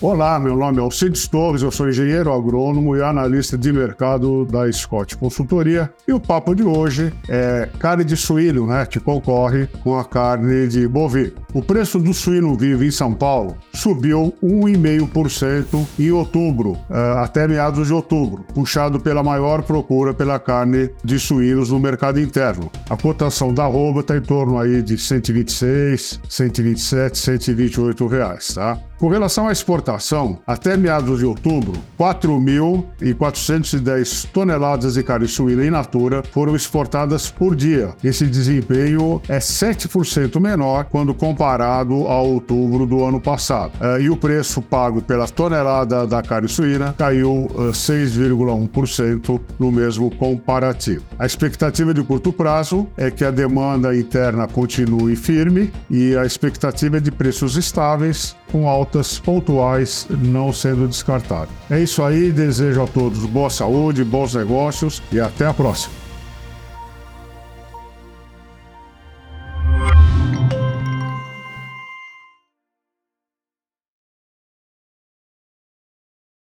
Olá, meu nome é Alcides Torres, eu sou engenheiro agrônomo e analista de mercado da Scott Consultoria. E o papo de hoje é carne de suíno, né, que concorre com a carne de bovino. O preço do suíno vivo em São Paulo subiu 1,5% em outubro, eh, até meados de outubro, puxado pela maior procura pela carne de suínos no mercado interno. A cotação da arroba está em torno aí de 126, 127, 128 reais, tá? Com relação à exportação, até meados de outubro, 4.410 toneladas de carne suína in natura foram exportadas por dia. Esse desempenho é 7% menor quando comparado a outubro do ano passado. Eh, e o preço pago pela tonelada da carne suína caiu 6,1% eh, no mesmo comparativo. A expectativa de curto prazo é que a demanda interna continue firme e a expectativa é de preços estáveis com altas pontuais não sendo descartadas. É isso aí, desejo a todos boa saúde, bons negócios e até a próxima.